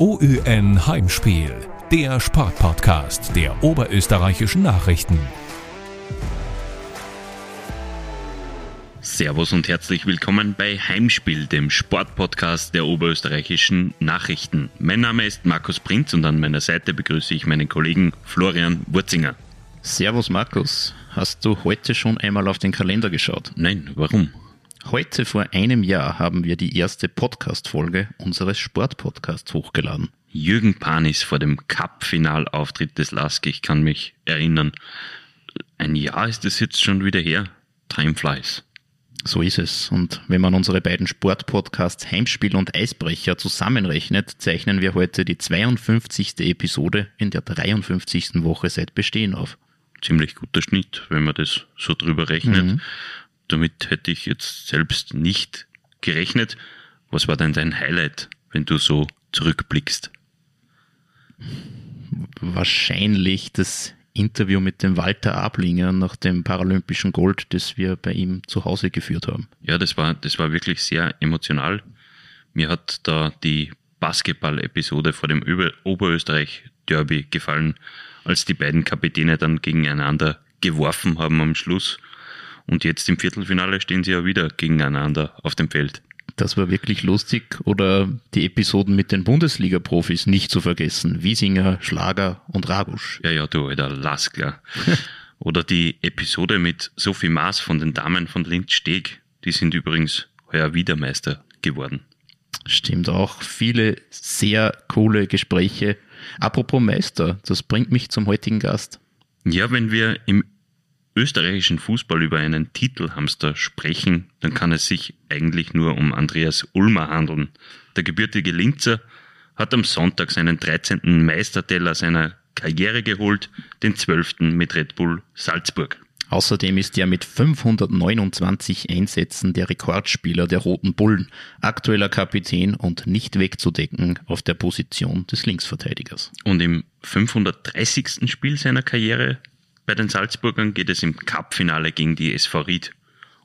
OÜN Heimspiel, der Sportpodcast der oberösterreichischen Nachrichten. Servus und herzlich willkommen bei Heimspiel, dem Sportpodcast der oberösterreichischen Nachrichten. Mein Name ist Markus Prinz und an meiner Seite begrüße ich meinen Kollegen Florian Wurzinger. Servus Markus, hast du heute schon einmal auf den Kalender geschaut? Nein, warum? Heute vor einem Jahr haben wir die erste Podcast-Folge unseres Sportpodcasts hochgeladen. Jürgen Panis vor dem Cup-Finalauftritt des LASK, ich kann mich erinnern. Ein Jahr ist es jetzt schon wieder her. Time flies. So ist es. Und wenn man unsere beiden Sportpodcasts Heimspiel und Eisbrecher zusammenrechnet, zeichnen wir heute die 52. Episode in der 53. Woche seit Bestehen auf. Ziemlich guter Schnitt, wenn man das so drüber rechnet. Mhm. Damit hätte ich jetzt selbst nicht gerechnet. Was war denn dein Highlight, wenn du so zurückblickst? Wahrscheinlich das Interview mit dem Walter Ablinger nach dem paralympischen Gold, das wir bei ihm zu Hause geführt haben. Ja, das war, das war wirklich sehr emotional. Mir hat da die Basketball-Episode vor dem Oberösterreich-Derby gefallen, als die beiden Kapitäne dann gegeneinander geworfen haben am Schluss und jetzt im Viertelfinale stehen sie ja wieder gegeneinander auf dem Feld. Das war wirklich lustig. Oder die Episoden mit den Bundesliga-Profis nicht zu vergessen. Wiesinger, Schlager und Ragusch. Ja, ja, du alter Laskler. Oder die Episode mit Sophie Maas von den Damen von Linz-Steg. Die sind übrigens heuer Wiedermeister geworden. Stimmt auch. Viele sehr coole Gespräche. Apropos Meister, das bringt mich zum heutigen Gast. Ja, wenn wir im österreichischen Fußball über einen Titelhamster sprechen, dann kann es sich eigentlich nur um Andreas Ulmer handeln. Der gebürtige Linzer hat am Sonntag seinen 13. Meisterteller seiner Karriere geholt, den 12. mit Red Bull Salzburg. Außerdem ist er mit 529 Einsätzen der Rekordspieler der Roten Bullen, aktueller Kapitän und nicht wegzudecken auf der Position des Linksverteidigers. Und im 530. Spiel seiner Karriere bei den Salzburgern geht es im Cup-Finale gegen die SV Ried.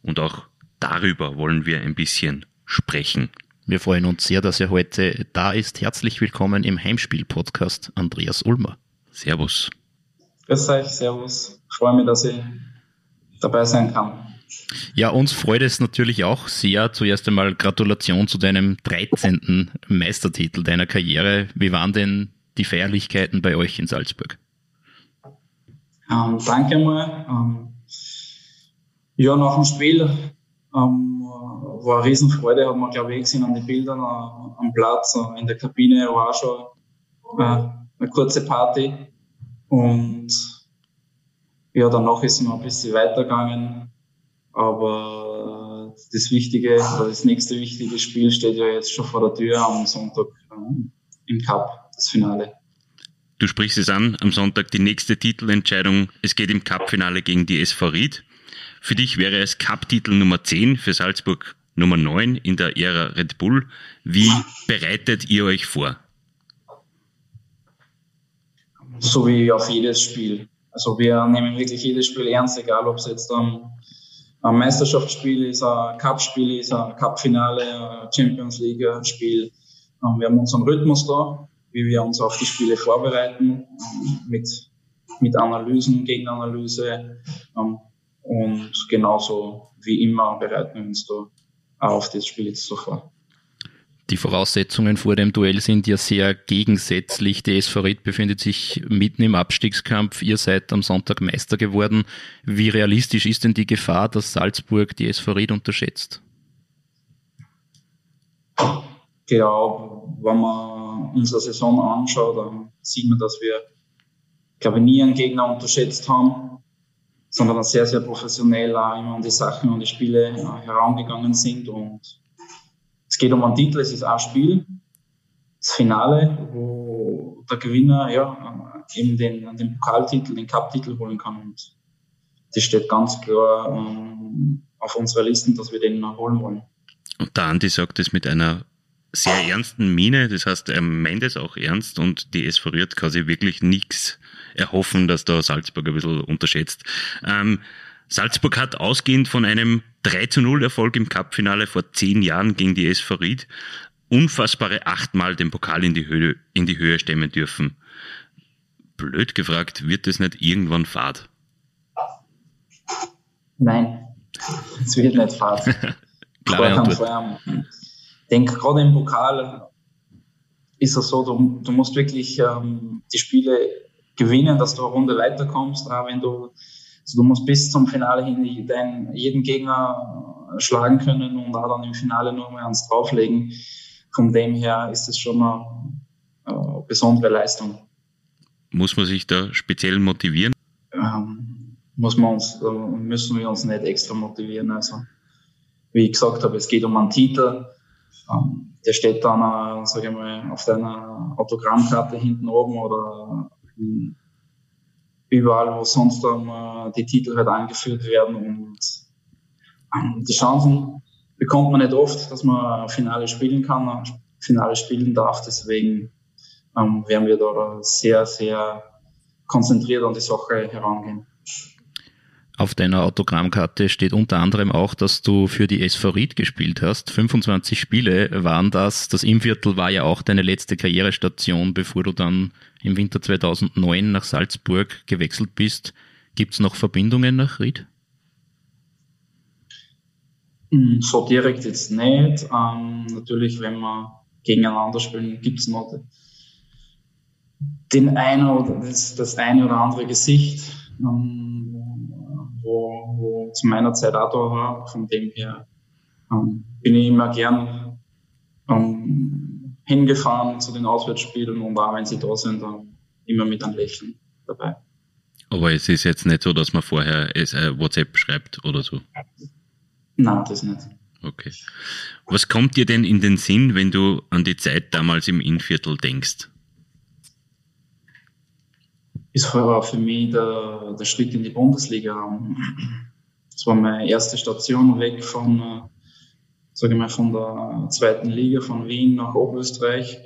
Und auch darüber wollen wir ein bisschen sprechen. Wir freuen uns sehr, dass er heute da ist. Herzlich willkommen im Heimspiel-Podcast, Andreas Ulmer. Servus. Grüß euch, Servus. Ich freue mich, dass ich dabei sein kann. Ja, uns freut es natürlich auch sehr. Zuerst einmal Gratulation zu deinem 13. Meistertitel deiner Karriere. Wie waren denn die Feierlichkeiten bei euch in Salzburg? Ähm, danke mal. Ähm, ja, nach dem Spiel ähm, war eine Riesenfreude, hat man, glaube ich, gesehen an den Bildern äh, am Platz. Äh, in der Kabine war schon äh, eine kurze Party. Und ja, danach ist es noch ein bisschen weitergegangen. Aber das wichtige, das nächste wichtige Spiel steht ja jetzt schon vor der Tür am Sonntag äh, im Cup, das Finale. Du sprichst es an, am Sonntag die nächste Titelentscheidung. Es geht im Cup-Finale gegen die SV Ried. Für dich wäre es Cup-Titel Nummer 10, für Salzburg Nummer 9 in der Ära Red Bull. Wie bereitet ihr euch vor? So wie auf jedes Spiel. Also wir nehmen wirklich jedes Spiel ernst, egal ob es jetzt ein, ein Meisterschaftsspiel ist, ein Cup-Spiel ist, ein Cup-Finale, Champions League-Spiel. Wir haben unseren Rhythmus da wie wir uns auf die Spiele vorbereiten, mit, mit Analysen, Gegenanalyse. Ähm, und genauso wie immer bereiten wir uns da auf das Spiel jetzt so vor. Die Voraussetzungen vor dem Duell sind ja sehr gegensätzlich. Die SV Ried befindet sich mitten im Abstiegskampf. Ihr seid am Sonntag Meister geworden. Wie realistisch ist denn die Gefahr, dass Salzburg die SV Ried unterschätzt? Genau, wenn man unsere Saison anschaue, dann sieht man, dass wir, glaube ich, nie einen Gegner unterschätzt haben, sondern sehr, sehr professionell auch immer an die Sachen und die Spiele äh, herangegangen sind. Und es geht um einen Titel, es ist ein Spiel, das Finale, wo der Gewinner ja, eben den, den Pokaltitel, den Cup-Titel holen kann. Und das steht ganz klar ähm, auf unserer Liste, dass wir den holen wollen. Und der Andi sagt es mit einer sehr ernsten Miene, das heißt, er meint es auch ernst und die SV Ried kann sich wirklich nichts erhoffen, dass da Salzburg ein bisschen unterschätzt. Ähm, Salzburg hat ausgehend von einem 3 zu 0 Erfolg im Cup-Finale vor zehn Jahren gegen die SV Ried unfassbare achtmal den Pokal in die Höhe, in die Höhe stemmen dürfen. Blöd gefragt, wird das nicht irgendwann fad? Nein, es wird nicht fad. Klare Antwort. Ich denke, gerade im Pokal ist es so, du, du musst wirklich ähm, die Spiele gewinnen, dass du eine Runde weiterkommst. Auch wenn du, also du musst bis zum Finale hin deinen, jeden Gegner schlagen können und auch dann im Finale nur mal eins drauflegen. Von dem her ist es schon eine, eine besondere Leistung. Muss man sich da speziell motivieren? Ähm, muss man uns, müssen wir uns nicht extra motivieren. Also, wie ich gesagt habe, es geht um einen Titel. Ähm, der steht dann, äh, sage ich mal, auf deiner Autogrammkarte hinten oben oder überall, wo sonst ähm, die Titel halt angeführt werden. Und ähm, die Chancen bekommt man nicht oft, dass man Finale spielen kann, Finale spielen darf. Deswegen ähm, werden wir da sehr, sehr konzentriert an die Sache herangehen. Auf deiner Autogrammkarte steht unter anderem auch, dass du für die SV Ried gespielt hast. 25 Spiele waren das. Das Imviertel war ja auch deine letzte Karrierestation, bevor du dann im Winter 2009 nach Salzburg gewechselt bist. Gibt es noch Verbindungen nach Ried? Hm, so direkt jetzt nicht. Ähm, natürlich, wenn wir gegeneinander spielen, gibt es noch den einen oder das, das eine oder andere Gesicht. Ähm, wo, wo zu meiner Zeit auch da war. Von dem her ähm, bin ich immer gern ähm, hingefahren zu den Auswärtsspielen und auch wenn sie da sind, dann immer mit einem Lächeln dabei. Aber es ist jetzt nicht so, dass man vorher äh, WhatsApp schreibt oder so? Nein, das nicht. Okay. Was kommt dir denn in den Sinn, wenn du an die Zeit damals im Innviertel denkst? Ist für mich der, der Schritt in die Bundesliga. Das war meine erste Station weg von, äh, sage ich mal, von der zweiten Liga von Wien nach Oberösterreich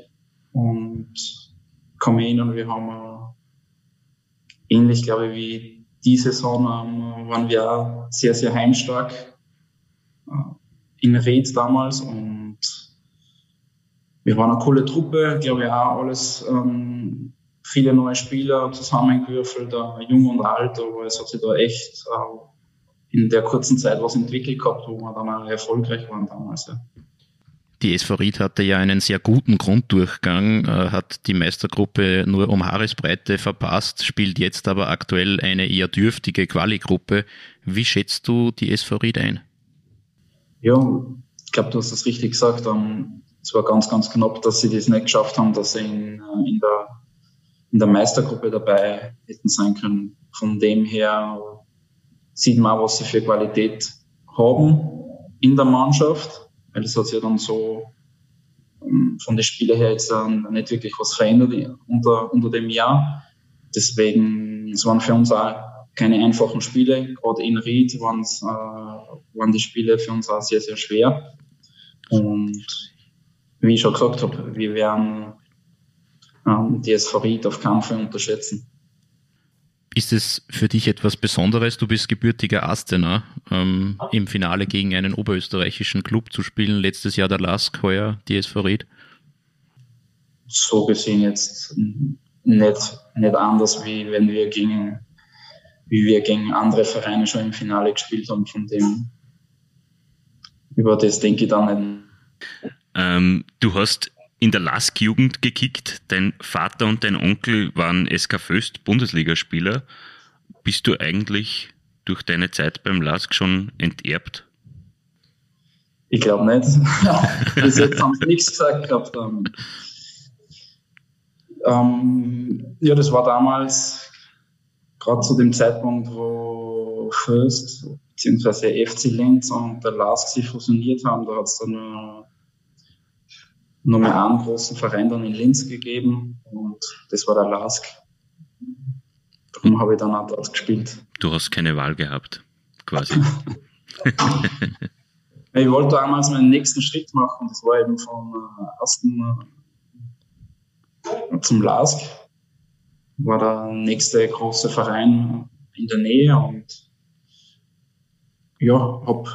und komme hin und wir haben äh, ähnlich, glaube ich, wie die Saison ähm, waren wir auch sehr, sehr heimstark äh, in Red damals und wir waren eine coole Truppe, glaube ich auch alles ähm, viele neue Spieler zusammengewürfelt, jung und alt, aber es hat sich da echt äh, in der kurzen Zeit was entwickelt gehabt, wo wir dann auch erfolgreich waren damals. Ja. Die SV Ried hatte ja einen sehr guten Grunddurchgang, äh, hat die Meistergruppe nur um Haaresbreite verpasst, spielt jetzt aber aktuell eine eher dürftige Quali-Gruppe. Wie schätzt du die SV Ried ein? Ja, ich glaube, du hast das richtig gesagt. Ähm, es war ganz, ganz knapp, dass sie das nicht geschafft haben, dass sie in, äh, in der in der Meistergruppe dabei hätten sein können. Von dem her sieht man was sie für Qualität haben in der Mannschaft, weil es hat sich ja dann so ähm, von den Spielen her jetzt nicht wirklich was verändert unter, unter dem Jahr. Deswegen, es waren für uns auch keine einfachen Spiele. Gerade in Ried äh, waren die Spiele für uns auch sehr, sehr schwer. Und wie ich schon gesagt habe, wir werden ähm, die SV auf Kampfe unterschätzen. Ist es für dich etwas Besonderes? Du bist gebürtiger Astener, ähm, im Finale gegen einen oberösterreichischen Club zu spielen. Letztes Jahr der Lask, heuer die SV Ried. So gesehen jetzt nicht, nicht anders, wie wenn wir gegen, wie wir gegen andere Vereine schon im Finale gespielt haben. Von dem, über das denke ich dann nicht. Ähm, du hast in der LASK-Jugend gekickt. Dein Vater und dein Onkel waren SK Föst Bundesligaspieler. Bist du eigentlich durch deine Zeit beim LASK schon enterbt? Ich glaube nicht. Bis jetzt haben sie nichts gesagt gehabt. Ähm, ja, das war damals gerade zu dem Zeitpunkt, wo Föst bzw. FC Linz und der LASK sich fusioniert haben. Da hat es dann nur mehr einen großen Verein dann in Linz gegeben und das war der LASK. Darum habe ich dann auch dort gespielt. Du hast keine Wahl gehabt, quasi. ich wollte damals meinen nächsten Schritt machen, das war eben vom äh, ersten äh, zum LASK. War der nächste große Verein in der Nähe und ja, habe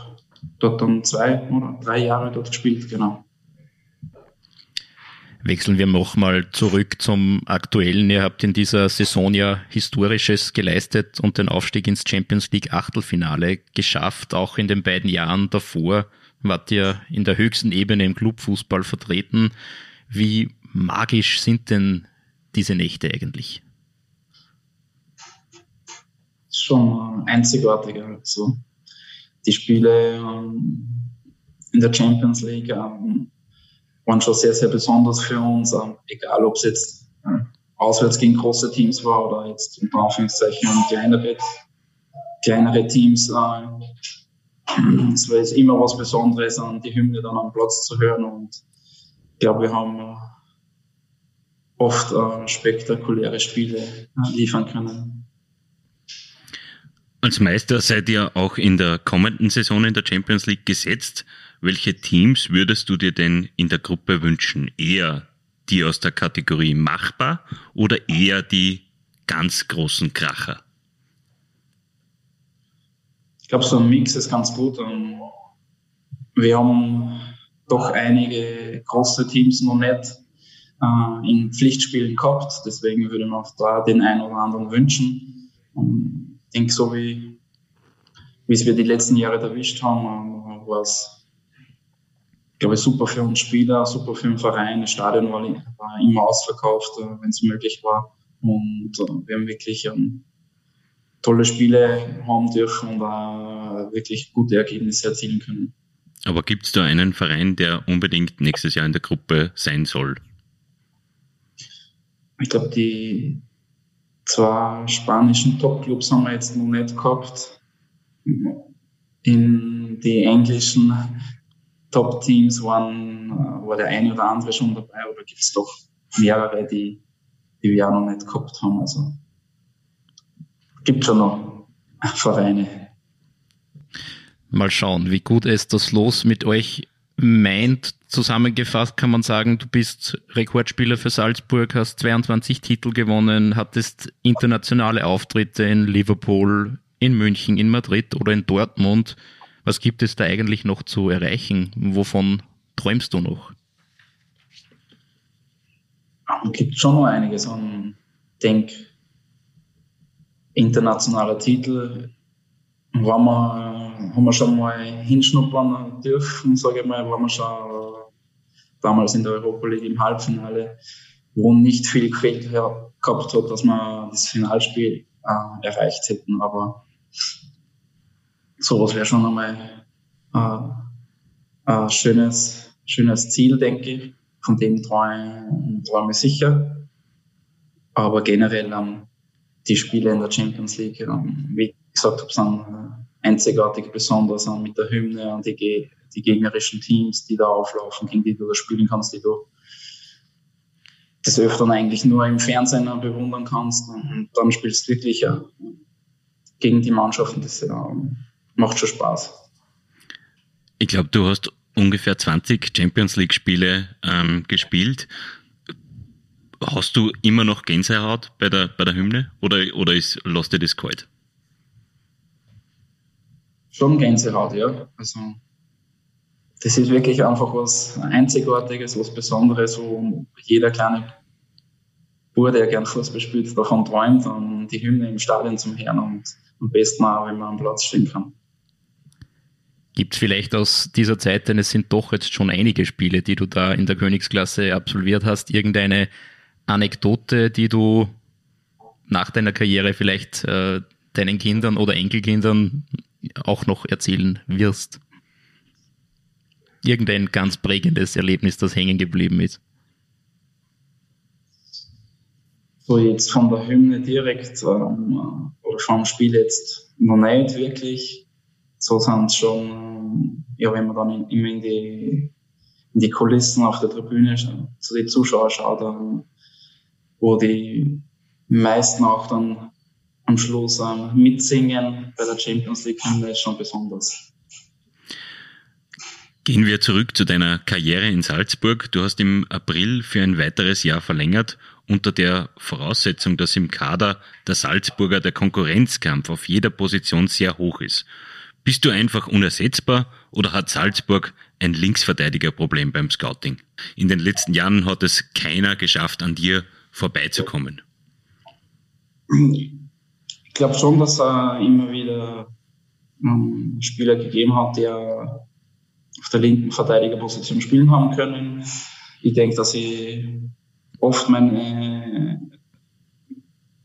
dort dann zwei oder drei Jahre dort gespielt, genau. Wechseln wir nochmal zurück zum Aktuellen. Ihr habt in dieser Saison ja Historisches geleistet und den Aufstieg ins Champions League Achtelfinale geschafft. Auch in den beiden Jahren davor wart ihr in der höchsten Ebene im Clubfußball vertreten. Wie magisch sind denn diese Nächte eigentlich? Schon einzigartig. Also die Spiele ähm, in der Champions League ähm, waren schon sehr, sehr besonders für uns, ähm, egal ob es jetzt äh, auswärts gegen große Teams war oder jetzt in Anführungszeichen kleinere, kleinere Teams. Äh, es war jetzt immer was Besonderes, an die Hymne dann am Platz zu hören und ich glaube, wir haben äh, oft äh, spektakuläre Spiele liefern können. Als Meister seid ihr auch in der kommenden Saison in der Champions League gesetzt. Welche Teams würdest du dir denn in der Gruppe wünschen? Eher die aus der Kategorie machbar oder eher die ganz großen Kracher? Ich glaube, so ein Mix ist ganz gut. Wir haben doch einige große Teams noch nicht äh, in Pflichtspielen gehabt. Deswegen würde man auch da den einen oder anderen wünschen. ich denke, so wie, wie es wir die letzten Jahre erwischt haben, war es glaube ich, super für uns Spieler, super für den Verein. Das Stadion war, war immer ausverkauft, äh, wenn es möglich war. Und äh, wir haben wirklich ähm, tolle Spiele haben dürfen und auch wirklich gute Ergebnisse erzielen können. Aber gibt es da einen Verein, der unbedingt nächstes Jahr in der Gruppe sein soll? Ich glaube, die zwei spanischen Topclubs haben wir jetzt noch nicht gehabt. In die englischen Top-Teams waren, äh, war der eine oder andere schon dabei, aber gibt es doch mehrere, die, die wir auch noch nicht gehabt haben. Also gibt schon noch Vereine. Mal schauen, wie gut es das Los mit euch meint. Zusammengefasst kann man sagen, du bist Rekordspieler für Salzburg, hast 22 Titel gewonnen, hattest internationale Auftritte in Liverpool, in München, in Madrid oder in Dortmund. Was gibt es da eigentlich noch zu erreichen? Wovon träumst du noch? Es gibt schon noch einiges an, denk, internationaler Titel. Wenn wir, haben wir schon mal hinschnuppern dürfen, sage ich mal, waren wir schon damals in der Europa League im Halbfinale, wo nicht viel gefehlt gehabt hat, dass wir das Finalspiel äh, erreicht hätten. Aber sowas wäre schon einmal äh, ein schönes, schönes Ziel, denke ich. Von dem träume, ich sicher. Aber generell ähm, die Spiele in der Champions League, ähm, wie gesagt habe, sind einzigartig besonders ähm, mit der Hymne und die, die gegnerischen Teams, die da auflaufen, gegen die du da spielen kannst, die du des Öfteren eigentlich nur im Fernsehen bewundern kannst. Und dann spielst du wirklich äh, gegen die Mannschaften, das äh, macht schon Spaß. Ich glaube, du hast ungefähr 20 Champions League-Spiele ähm, gespielt. Hast du immer noch Gänsehaut bei der, bei der Hymne oder, oder ist, lässt dir das kalt? Schon Gänsehaut, ja. Also, das ist wirklich einfach was Einzigartiges, was Besonderes, wo jeder kleine Bub, der gern Fußball spielt, davon träumt, an die Hymne im Stadion zum Hören und am besten auch, wenn man am Platz stehen kann. Gibt es vielleicht aus dieser Zeit, denn es sind doch jetzt schon einige Spiele, die du da in der Königsklasse absolviert hast, irgendeine Anekdote, die du nach deiner Karriere vielleicht äh, deinen Kindern oder Enkelkindern auch noch erzählen wirst? Irgendein ganz prägendes Erlebnis, das hängen geblieben ist? So jetzt von der Hymne direkt ähm, oder vom Spiel jetzt noch nicht wirklich so sind es schon, ja, wenn man dann immer in die, in die Kulissen auf der Tribüne zu den Zuschauern schaut, dann, wo die meisten auch dann am Schluss ähm, mitsingen bei der Champions League, finde ich schon besonders. Gehen wir zurück zu deiner Karriere in Salzburg. Du hast im April für ein weiteres Jahr verlängert, unter der Voraussetzung, dass im Kader der Salzburger der Konkurrenzkampf auf jeder Position sehr hoch ist. Bist du einfach unersetzbar oder hat Salzburg ein Linksverteidigerproblem beim Scouting? In den letzten Jahren hat es keiner geschafft, an dir vorbeizukommen. Ich glaube schon, dass er immer wieder ähm, Spieler gegeben hat, die auf der linken Verteidigerposition spielen haben können. Ich denke, dass ich oft meine,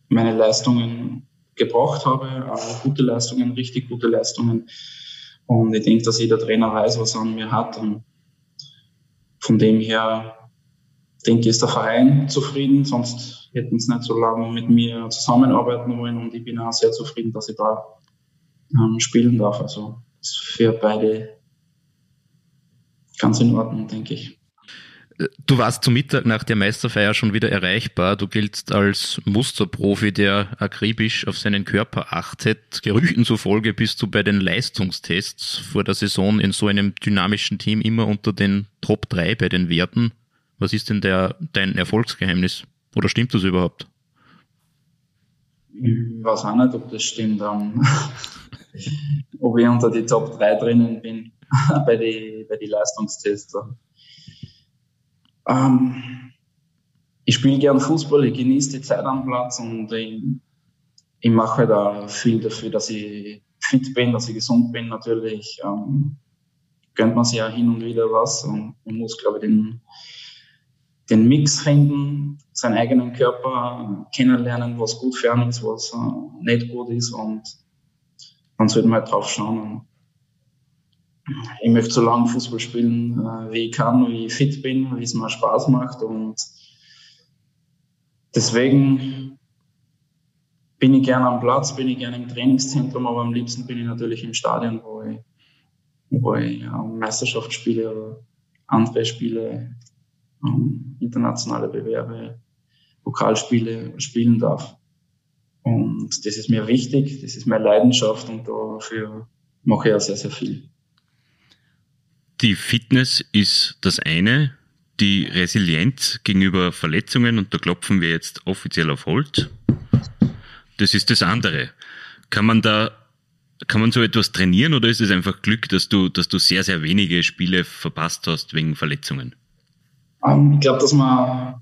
meine Leistungen gebracht habe, auch gute Leistungen, richtig gute Leistungen. Und ich denke, dass jeder Trainer weiß, was er an mir hat. Und von dem her denke ich, ist der Verein zufrieden, sonst hätten sie nicht so lange mit mir zusammenarbeiten wollen. Und ich bin auch sehr zufrieden, dass ich da ähm, spielen darf. Also ist für beide ganz in Ordnung, denke ich. Du warst zum Mittag nach der Meisterfeier schon wieder erreichbar. Du giltst als Musterprofi, der akribisch auf seinen Körper achtet. Gerüchten zufolge bist du bei den Leistungstests vor der Saison in so einem dynamischen Team immer unter den Top 3 bei den Werten. Was ist denn der, dein Erfolgsgeheimnis? Oder stimmt das überhaupt? Ich weiß auch nicht, ob das stimmt. Um, ob ich unter die Top 3 drinnen bin bei den bei die Leistungstests. Ähm, ich spiele gern Fußball, ich genieße die Zeit am Platz und ich, ich mache auch viel dafür, dass ich fit bin, dass ich gesund bin. Natürlich ähm, gönnt man sich auch hin und wieder was und man muss, glaube ich, den, den Mix finden, seinen eigenen Körper kennenlernen, was gut für einen ist, was äh, nicht gut ist und dann sollte man halt drauf schauen ich möchte so lange Fußball spielen, äh, wie ich kann, wie ich fit bin, wie es mir Spaß macht. Und deswegen bin ich gerne am Platz, bin ich gerne im Trainingszentrum, aber am liebsten bin ich natürlich im Stadion, wo ich, wo ich ähm, Meisterschaft spiele oder andere Spiele, ähm, internationale Bewerbe, Pokalspiele spielen darf. Und das ist mir wichtig, das ist meine Leidenschaft und dafür mache ich auch sehr, sehr viel. Die Fitness ist das eine, die Resilienz gegenüber Verletzungen, und da klopfen wir jetzt offiziell auf Holz, das ist das andere. Kann man da, kann man so etwas trainieren oder ist es einfach Glück, dass du, dass du sehr, sehr wenige Spiele verpasst hast wegen Verletzungen? Ähm, ich glaube, dass man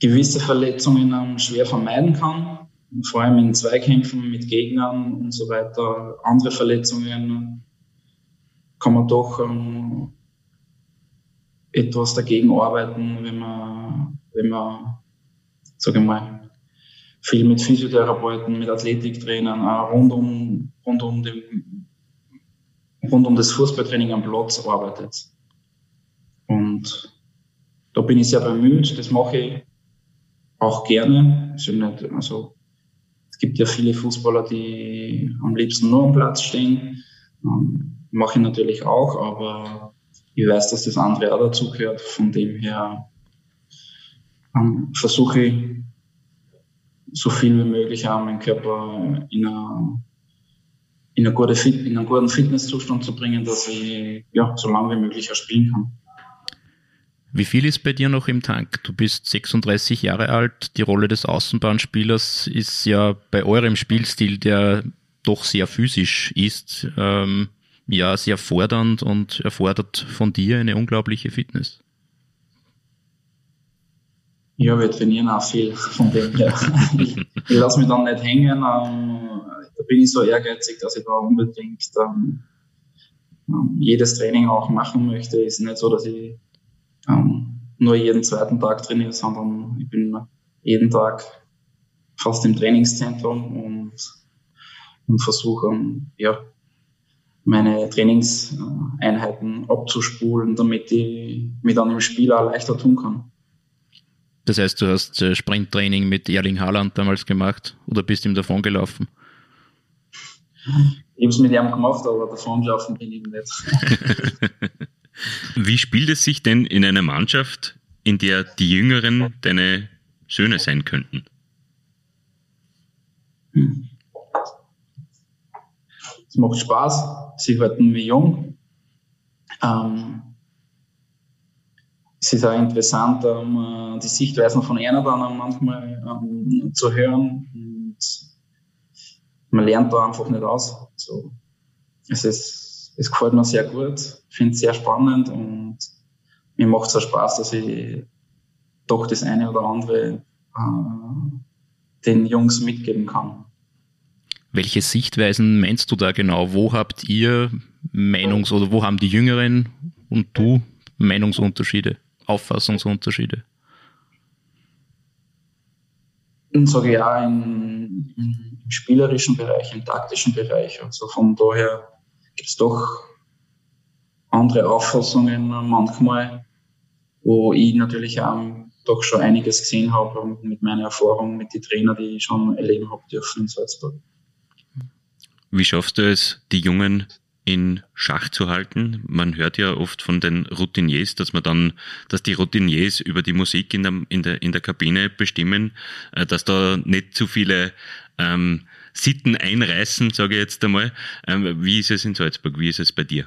gewisse Verletzungen ähm, schwer vermeiden kann, vor allem in Zweikämpfen mit Gegnern und so weiter. Andere Verletzungen kann man doch ähm, etwas dagegen arbeiten, wenn man, wenn man, sage mal, viel mit Physiotherapeuten, mit Athletiktrainern, auch rund um, rund um, den, rund um das Fußballtraining am Platz arbeitet. Und da bin ich sehr bemüht, das mache ich auch gerne. Also, also es gibt ja viele Fußballer, die am liebsten nur am Platz stehen. Ähm, mache ich natürlich auch, aber ich weiß, dass das andere auch dazu gehört. Von dem her ähm, versuche ich so viel wie möglich auch meinen Körper in, eine, in, eine gute Fit, in einen guten Fitnesszustand zu bringen, dass ich ja, so lange wie möglich auch spielen kann. Wie viel ist bei dir noch im Tank? Du bist 36 Jahre alt. Die Rolle des Außenbahnspielers ist ja bei eurem Spielstil, der doch sehr physisch ist, ähm, ja sehr fordernd und erfordert von dir eine unglaubliche Fitness. Ja, wir trainieren auch viel von dem her. ich, ich lasse mich dann nicht hängen. Ähm, da bin ich so ehrgeizig, dass ich da unbedingt ähm, ähm, jedes Training auch machen möchte. Es ist nicht so, dass ich ähm, nur jeden zweiten Tag trainiere, sondern ich bin jeden Tag fast im Trainingszentrum und, und versuche, ähm, ja, meine Trainingseinheiten abzuspulen, damit ich mich dann im Spiel auch leichter tun kann. Das heißt, du hast äh, Sprinttraining mit Erling Haaland damals gemacht oder bist ihm davon gelaufen? Ich habe es mit ihm gemacht, aber davon gelaufen bin ich nicht. Wie spielt es sich denn in einer Mannschaft, in der die Jüngeren deine Söhne sein könnten? Hm. Es macht Spaß. Sie halten mich jung. Ähm, es ist auch interessant, ähm, die Sichtweisen von einer dann manchmal ähm, zu hören. Und man lernt da einfach nicht aus. So, es, ist, es gefällt mir sehr gut, finde es sehr spannend und mir macht es auch Spaß, dass ich doch das eine oder andere äh, den Jungs mitgeben kann. Welche Sichtweisen meinst du da genau? Wo habt ihr Meinungs- oder wo haben die Jüngeren und du Meinungsunterschiede, Auffassungsunterschiede? Sage ich auch im, im, spielerischen Bereich, im taktischen Bereich. Also von daher gibt es doch andere Auffassungen manchmal, wo ich natürlich auch doch schon einiges gesehen habe mit meiner Erfahrung mit den Trainern, die ich schon erleben habe dürfen in Salzburg. Wie schaffst du es, die Jungen in Schach zu halten? Man hört ja oft von den Routiniers, dass man dann, dass die Routiniers über die Musik in der, in der, in der Kabine bestimmen, äh, dass da nicht zu viele ähm, Sitten einreißen, sage ich jetzt einmal. Ähm, wie ist es in Salzburg? Wie ist es bei dir?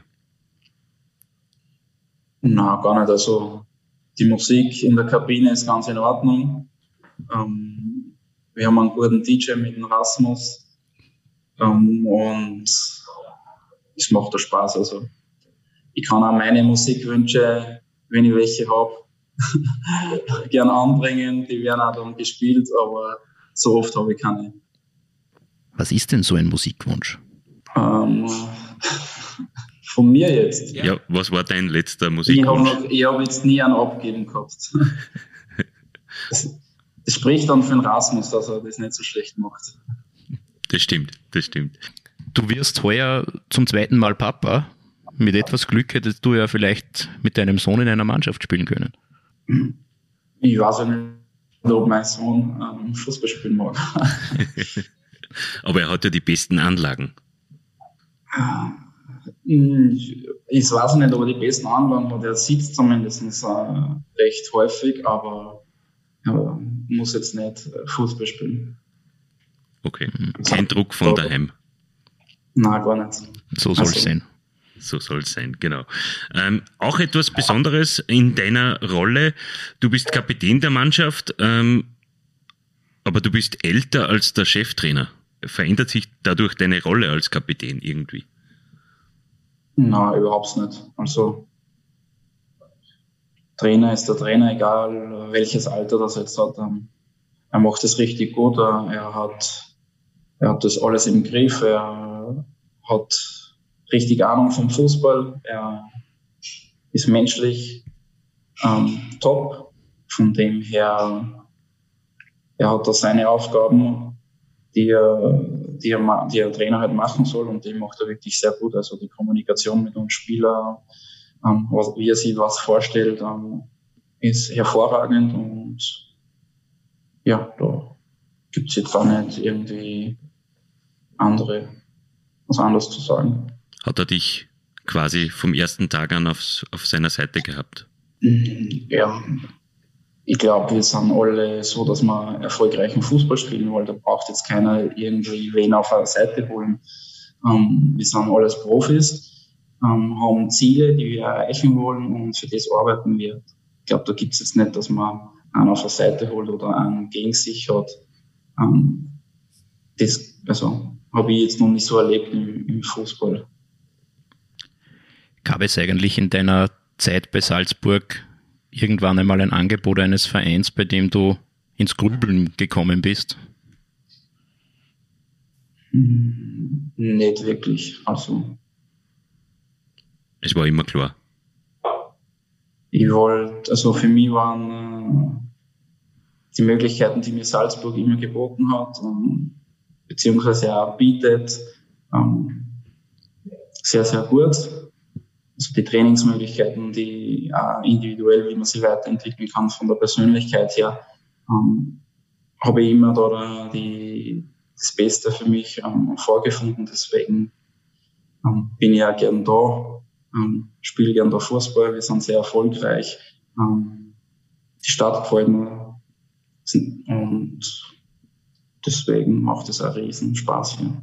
Na, gar nicht. Also die Musik in der Kabine ist ganz in Ordnung. Ähm, wir haben einen guten DJ mit dem Rasmus ähm, und es macht da Spaß. Also ich kann auch meine Musikwünsche, wenn ich welche habe, gerne anbringen. Die werden auch dann gespielt, aber so oft habe ich keine. Was ist denn so ein Musikwunsch? Ähm, von mir jetzt. Ja, ja was war dein letzter Musikwunsch? Ich habe hab jetzt nie einen abgeben gehabt. das, das, spricht dann für den Rasmus, dass er das nicht so schlecht macht. Das stimmt, das stimmt. Du wirst heuer zum zweiten Mal Papa. Mit etwas Glück hättest du ja vielleicht mit deinem Sohn in einer Mannschaft spielen können. Ich weiß ja nicht, ob mein Sohn ähm, Fußball spielen mag. Aber er hat ja die besten Anlagen. Ich weiß nicht, ob er die besten Anlagen hat. Er sitzt zumindest äh, recht häufig, aber er muss jetzt nicht Fußball spielen. Okay. Kein Druck von daheim. Nein, gar nicht. So soll es also, sein. So soll es sein, genau. Ähm, auch etwas Besonderes in deiner Rolle. Du bist Kapitän der Mannschaft, ähm, aber du bist älter als der Cheftrainer. Verändert sich dadurch deine Rolle als Kapitän irgendwie? Nein, überhaupt nicht. Also Trainer ist der Trainer, egal welches Alter das jetzt hat. Ähm, er macht es richtig gut. Er hat er hat das alles im Griff. Er hat richtig Ahnung vom Fußball. Er ist menschlich ähm, top. Von dem her, er hat da seine Aufgaben, die er, die er, die er Trainer halt machen soll und die macht er wirklich sehr gut. Also die Kommunikation mit uns Spielern, ähm, was, wie er sich was vorstellt, ähm, ist hervorragend und ja, da gibt es jetzt auch nicht irgendwie andere was anderes zu sagen. Hat er dich quasi vom ersten Tag an aufs, auf seiner Seite gehabt? Mhm, ja, ich glaube, wir sind alle so, dass wir erfolgreichen Fußball spielen wollen. Da braucht jetzt keiner irgendwie wen auf der Seite holen. Ähm, wir sind alles Profis, ähm, haben Ziele, die wir erreichen wollen und für das arbeiten wir. Ich glaube, da gibt es jetzt nicht, dass man einen auf der Seite holt oder einen gegen sich hat. Ähm, das, also, habe ich jetzt noch nicht so erlebt im, im Fußball. Gab es eigentlich in deiner Zeit bei Salzburg irgendwann einmal ein Angebot eines Vereins, bei dem du ins Grübeln gekommen bist? Hm, nicht wirklich. Also. Es war immer klar. Ich wollte, also für mich waren äh, die Möglichkeiten, die mir Salzburg immer geboten hat, ähm, beziehungsweise auch bietet, ähm, sehr, sehr gut. Also die Trainingsmöglichkeiten, die auch individuell, wie man sie weiterentwickeln kann von der Persönlichkeit her, ähm, habe ich immer da die, das Beste für mich ähm, vorgefunden. Deswegen ähm, bin ich auch gern da, ähm, spiele gern da Fußball. Wir sind sehr erfolgreich. Ähm, die Stadt gefällt mir. Und deswegen macht es auch riesen Spaß hier.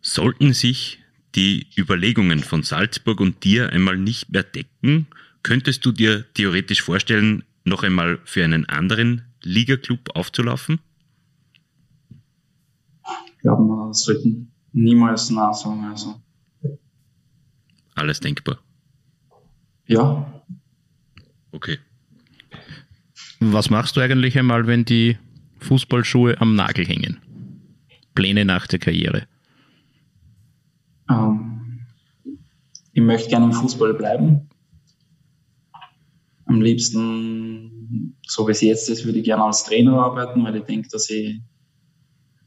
Sollten sich die Überlegungen von Salzburg und dir einmal nicht mehr decken, könntest du dir theoretisch vorstellen, noch einmal für einen anderen Ligaclub aufzulaufen? Ich glaube, wir sollten niemals Nein sagen. Also. Alles denkbar. Ja. Okay. Was machst du eigentlich einmal, wenn die Fußballschuhe am Nagel hängen? Pläne nach der Karriere? Ähm, ich möchte gerne im Fußball bleiben. Am liebsten, so wie es jetzt ist, würde ich gerne als Trainer arbeiten, weil ich denke, dass ich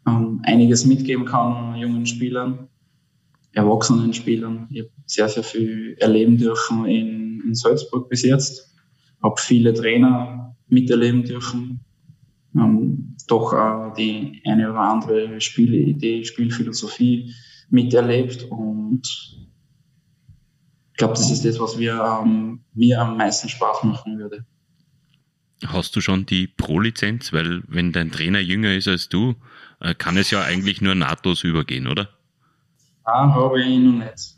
ähm, einiges mitgeben kann jungen Spielern, erwachsenen Spielern. Ich habe sehr, sehr viel erleben dürfen in, in Salzburg bis jetzt. Habe viele Trainer miterleben dürfen. Ähm, doch auch die eine oder andere Spielidee, Spielphilosophie miterlebt und ich glaube, das ist das, was wir, ähm, mir am meisten Spaß machen würde. Hast du schon die Pro-Lizenz? Weil wenn dein Trainer jünger ist als du, äh, kann es ja eigentlich nur nahtlos übergehen, oder? Ah, habe ich noch nicht.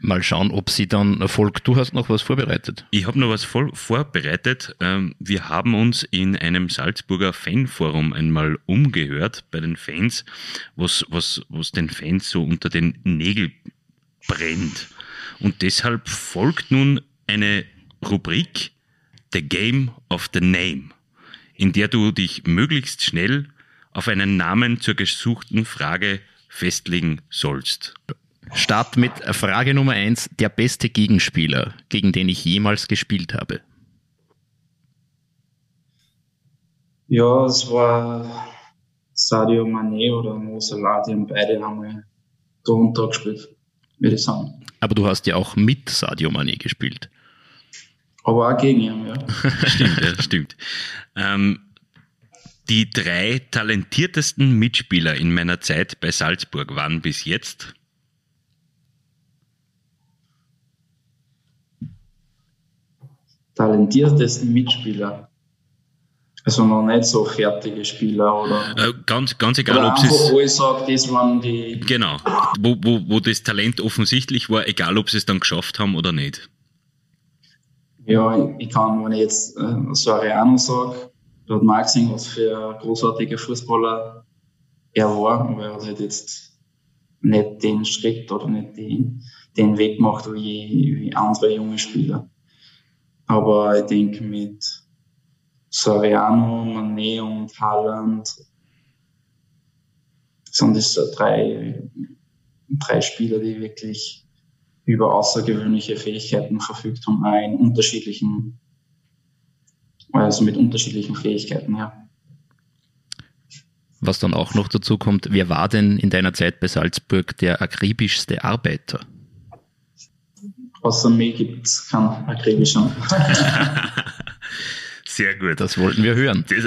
Mal schauen, ob sie dann erfolgt. Du hast noch was vorbereitet. Ich habe noch was vorbereitet. Ähm, wir haben uns in einem Salzburger Fanforum einmal umgehört bei den Fans, was, was, was den Fans so unter den Nägeln brennt. Und deshalb folgt nun eine Rubrik The Game of the Name, in der du dich möglichst schnell auf einen Namen zur gesuchten Frage festlegen sollst. Start mit Frage Nummer eins: Der beste Gegenspieler, gegen den ich jemals gespielt habe. Ja, es war Sadio Mane oder Mo Salah, die haben beide einmal drunter gespielt, würde ich sagen. Aber du hast ja auch mit Sadio Mane gespielt. Aber auch gegen ihn, ja. stimmt, ja, stimmt. Ähm, die drei talentiertesten Mitspieler in meiner Zeit bei Salzburg waren bis jetzt talentiertesten Mitspieler. Also noch nicht so fertige Spieler oder. Äh, ganz, ganz egal, oder ob es. wo ich sage, das waren die. Genau, wo, wo, wo das Talent offensichtlich war, egal ob sie es dann geschafft haben oder nicht. Ja, ich kann, wenn ich jetzt äh, Soriano sage, da hat man auch gesehen, was für ein großartiger Fußballer er war, aber er hat halt jetzt nicht den Schritt oder nicht den, den Weg gemacht wie, wie andere junge Spieler. Aber ich denke, mit Soriano, Mané und Haaland sind so drei, drei Spieler, die wirklich über außergewöhnliche Fähigkeiten verfügt haben, auch in unterschiedlichen, also mit unterschiedlichen Fähigkeiten, ja. Was dann auch noch dazu kommt, wer war denn in deiner Zeit bei Salzburg der akribischste Arbeiter? Außer mir gibt es keinen akribischen. Sehr gut. Das wollten wir hören. Das,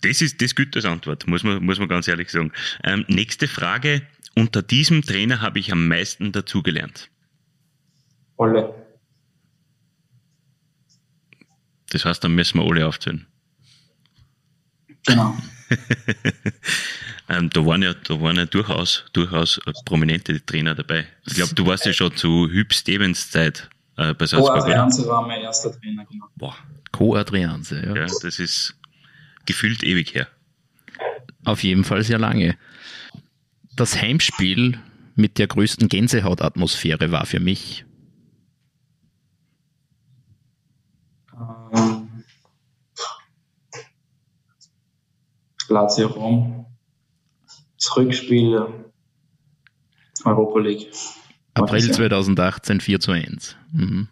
das ist das Güters Antwort, muss man, muss man ganz ehrlich sagen. Ähm, nächste Frage. Unter diesem Trainer habe ich am meisten dazugelernt. Alle. Das heißt, dann müssen wir alle aufzählen. Genau. ähm, da waren ja, da waren ja durchaus, durchaus prominente Trainer dabei. Ich glaube, du warst ja schon zu Hüb Stevens Zeit äh, bei Salzburg. oder? Adrianze war mein erster Trainer, genau. Boah, Co Adrianse, ja. ja, das ist gefühlt ewig her. Auf jeden Fall sehr lange. Das Heimspiel mit der größten Gänsehautatmosphäre war für mich. Ähm, Lazio Rom. Das Rückspiel Europa League. April Ja. 2018 4 zu 1. Mhm.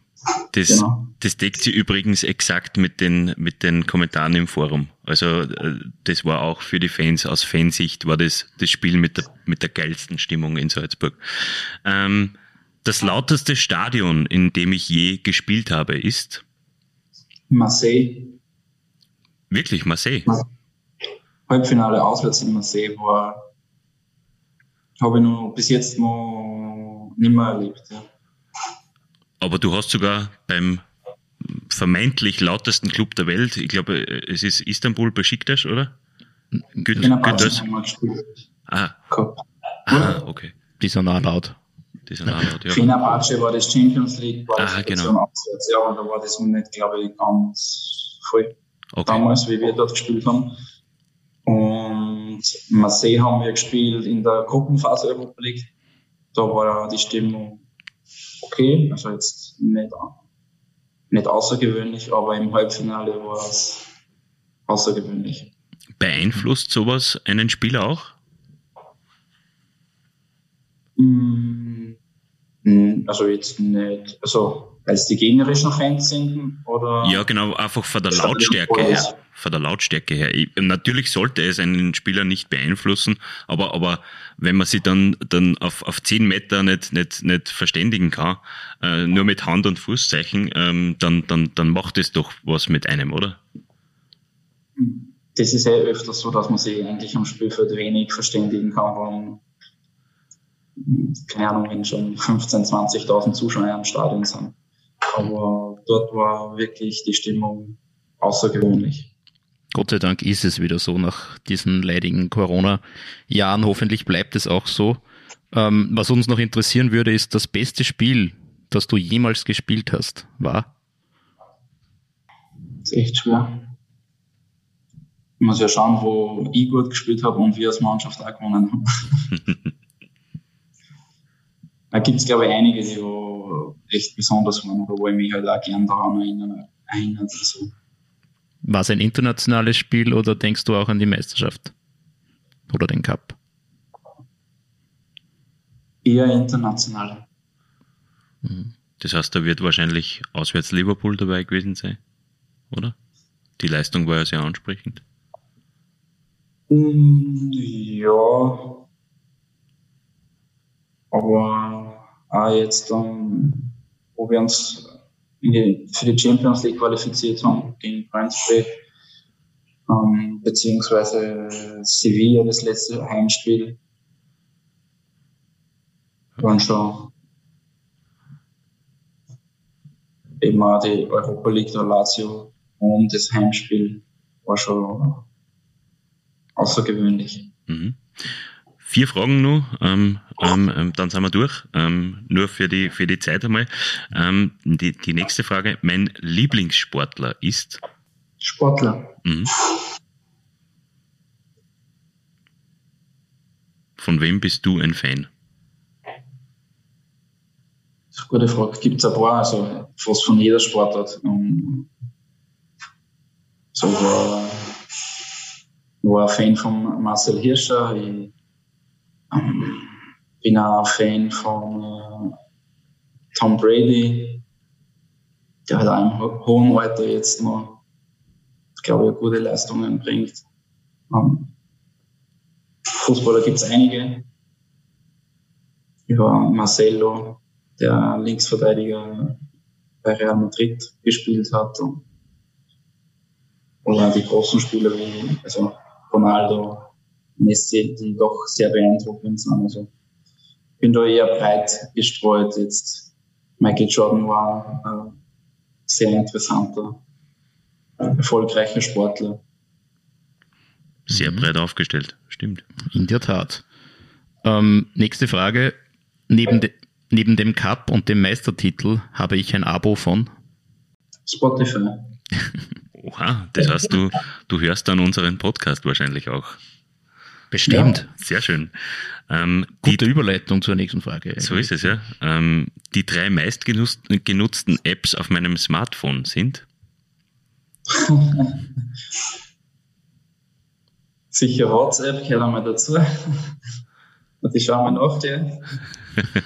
Das, Genau. das deckt sich übrigens exakt mit den, mit den Kommentaren im Forum. Also äh, das war auch für die Fans, aus Fansicht war das das Spiel mit der, mit der geilsten Stimmung in Salzburg. Ähm, das lauteste Stadion, in dem ich je gespielt habe, ist Marseille. wirklich Marseille. Halbfinale auswärts in Marseille war, habe ich noch bis jetzt noch nicht mehr erlebt. Ja. Aber du hast sogar beim vermeintlich lautesten Club der Welt, ich glaube, es ist Istanbul Besiktas, oder? Gut, Fenerbahce gut, haben wir gespielt. ah, ah, okay. Die sind auch laut. Die sind auch laut, ja. Fenerbahce war das Champions League, war Ah, das genau. Auswärts, ja, und da war das noch nicht, glaube ich, ganz voll. Okay. damals, wie wir dort gespielt haben. Und Marseille haben wir gespielt in der Gruppenphase Europa League. da war die Stimmung okay, also jetzt nicht, nicht außergewöhnlich, aber im Halbfinale war es außergewöhnlich. Beeinflusst sowas einen Spieler auch? Mm, also jetzt nicht, also weil es die gegnerischen Fans sind oder? Ja, genau, einfach von der Lautstärke her. Von der Lautstärke her. Ich, natürlich sollte es einen Spieler nicht beeinflussen, aber, aber wenn man sich dann, dann auf, auf zehn Meter nicht, nicht, nicht verständigen kann, äh, nur mit Hand- und Fußzeichen, ähm, dann, dann, dann macht es doch was mit einem, oder? Das ist ja öfters so, dass man sich eigentlich am Spielfeld wenig verständigen kann, wenn, keine Ahnung, wenn schon 15.000, 20.000 Zuschauer im Stadion sind. Aber dort war wirklich die Stimmung außergewöhnlich. Gott sei Dank ist es wieder so nach diesen leidigen Corona-Jahren. Hoffentlich bleibt es auch so. Ähm, was uns noch interessieren würde, ist das beste Spiel, das du jemals gespielt hast, war? Das ist echt schwer. Ich muss ja schauen, wo ich gut gespielt habe und wir als Mannschaft auch gewonnen haben. da gibt es, glaube ich, einige, die echt besonders waren, oder wo ich mich halt auch gern daran erinnere. erinnere so. War es ein internationales Spiel oder denkst du auch an die Meisterschaft? Oder den Cup? Eher international. Mhm. Das heißt, da wird wahrscheinlich auswärts Liverpool dabei gewesen sein, oder? Die Leistung war ja sehr ansprechend. Mm, ja. Aber auch jetzt, um, wo wir uns die, für die Champions League qualifiziert haben gegen Braunschweig, ähm, beziehungsweise Sevilla, das letzte Heimspiel, waren schon eben auch die Europa League der Lazio und das Heimspiel war schon außergewöhnlich. Mhm. Vier Fragen nur, ähm, ähm, ähm, dann sind wir durch. Ähm, nur für die, für die Zeit einmal. Ähm, die, die nächste Frage. Mein Lieblingssportler ist? Sportler. Mhm. Von wem bist du ein Fan? Gute Frage. Gibt es ein paar, also fast von jeder Sportart. So war, war ein Fan von Marcel Hirscher. Ich ähm, bin auch Fan von äh, Tom Brady, der halt auch im hohen Alter jetzt noch, glaube ich, gute Leistungen bringt. Ähm, Fußballer gibt es einige. Über Marcelo, der Linksverteidiger bei Real Madrid gespielt hat. Oder die großen Spieler wie also Ronaldo, Messi, die doch sehr beeindruckend sind. Also bin da eher breit gestreut. Jetzt Michael Jordan war ein sehr interessanter, erfolgreicher Sportler. Sehr mhm. breit aufgestellt, stimmt. In der Tat. Ähm, nächste Frage. Neben, de, neben dem Cup und dem Meistertitel habe ich ein Abo von Spotify. Oha, das heißt, du, du hörst dann unseren Podcast wahrscheinlich auch. Bestimmt. Ja. Sehr schön. Ähm, Gute die, Überleitung zur nächsten Frage. So ist es, ja. Ähm, die drei meistgenutzten Apps auf meinem Smartphone sind? Sicher WhatsApp, gehört einmal dazu. Und ich schaue mal nach dir.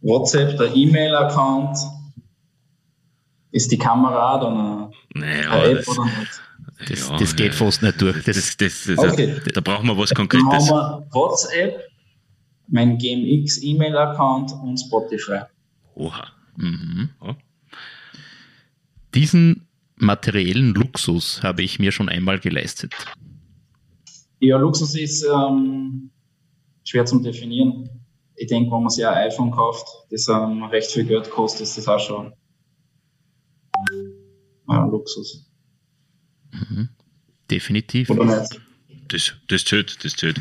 WhatsApp, der E-Mail-Account. Ist die Kamera dann eine, naja, eine App oder nicht? Das, ja, das geht fast nicht durch. Das, das, okay. Da brauchen wir was Konkretes. Dann haben wir WhatsApp, mein GameX E-Mail-Account und Spotify. Oha. Mhm. Oh. Diesen materiellen Luxus habe ich mir schon einmal geleistet. Ja, Luxus ist ähm, schwer zu definieren. Ich denke, wenn man sich ein iPhone kauft, das ähm, recht viel Geld kostet, ist das auch schon äh, Luxus. Mhm. Definitiv. Oder nicht? Das, das zählt, das zählt.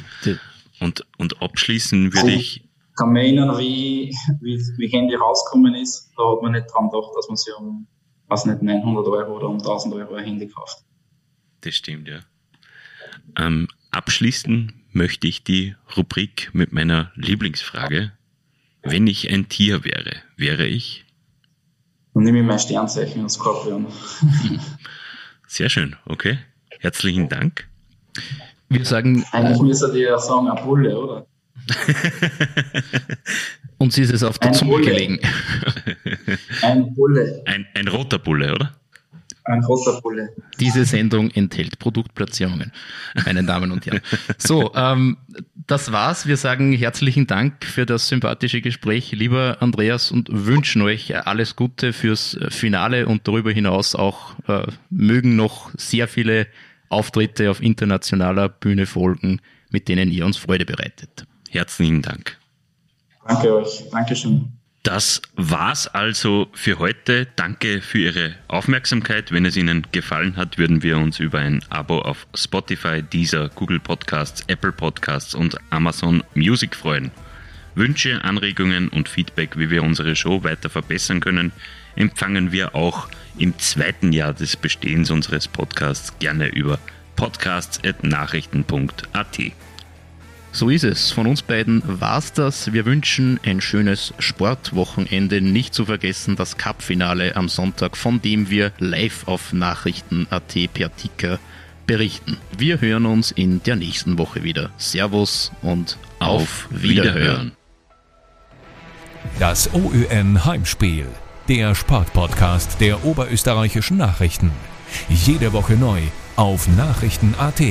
Und, und abschließen würde also, ich. Ich kann mich erinnern, wie, wie, wie Handy rausgekommen ist. Da hat man nicht dran gedacht, dass man sich um, was nicht, 900 Euro oder um 1000 Euro ein Handy kauft. Das stimmt, ja. Ähm, abschließen möchte ich die Rubrik mit meiner Lieblingsfrage. Wenn ich ein Tier wäre, wäre ich? Dann nehme ich mein Sternzeichen und Skorpion. Sehr schön, okay. Herzlichen Dank. Wir sagen. Eigentlich müsste ich ja sagen, ein Bulle, oder? Uns ist es auf der Zunge gelegen. Ein Bulle. Ein, ein roter Bulle, oder? Ein roter Bulle. Diese Sendung enthält Produktplatzierungen, meine Damen und Herren. So, ähm, das war's. Wir sagen herzlichen Dank für das sympathische Gespräch, lieber Andreas, und wünschen euch alles Gute fürs Finale und darüber hinaus auch äh, mögen noch sehr viele Auftritte auf internationaler Bühne folgen, mit denen ihr uns Freude bereitet. Herzlichen Dank. Danke euch. Dankeschön. Das war's also für heute. Danke für Ihre Aufmerksamkeit. Wenn es Ihnen gefallen hat, würden wir uns über ein Abo auf Spotify, Deezer, Google Podcasts, Apple Podcasts und Amazon Music freuen. Wünsche, Anregungen und Feedback, wie wir unsere Show weiter verbessern können, empfangen wir auch im zweiten Jahr des Bestehens unseres Podcasts gerne über podcasts.nachrichten.at. So ist es. Von uns beiden war's das. Wir wünschen ein schönes Sportwochenende. Nicht zu vergessen das Cup-Finale am Sonntag, von dem wir live auf Nachrichten.at per Ticker berichten. Wir hören uns in der nächsten Woche wieder. Servus und auf, Wiederhören. Das OÜN Heimspiel, der Sportpodcast der oberösterreichischen Nachrichten. Jede Woche neu auf Nachrichten.at.